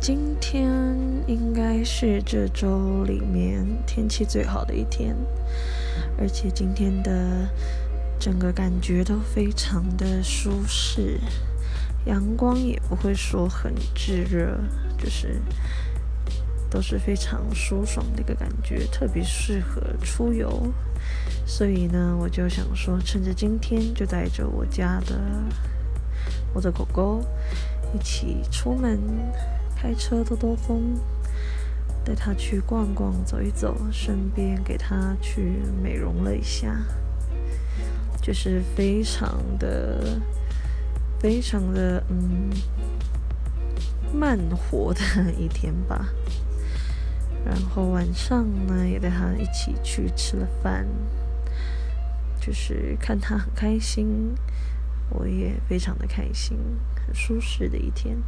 今天应该是这周里面天气最好的一天，而且今天的整个感觉都非常的舒适，阳光也不会说很炙热，就是都是非常舒爽的一个感觉，特别适合出游。所以呢，我就想说，趁着今天就带着我家的我的狗狗一起出门。开车兜兜风，带他去逛逛、走一走，顺便给他去美容了一下，就是非常的、非常的嗯慢活的一天吧。然后晚上呢，也带他一起去吃了饭，就是看他很开心，我也非常的开心，很舒适的一天。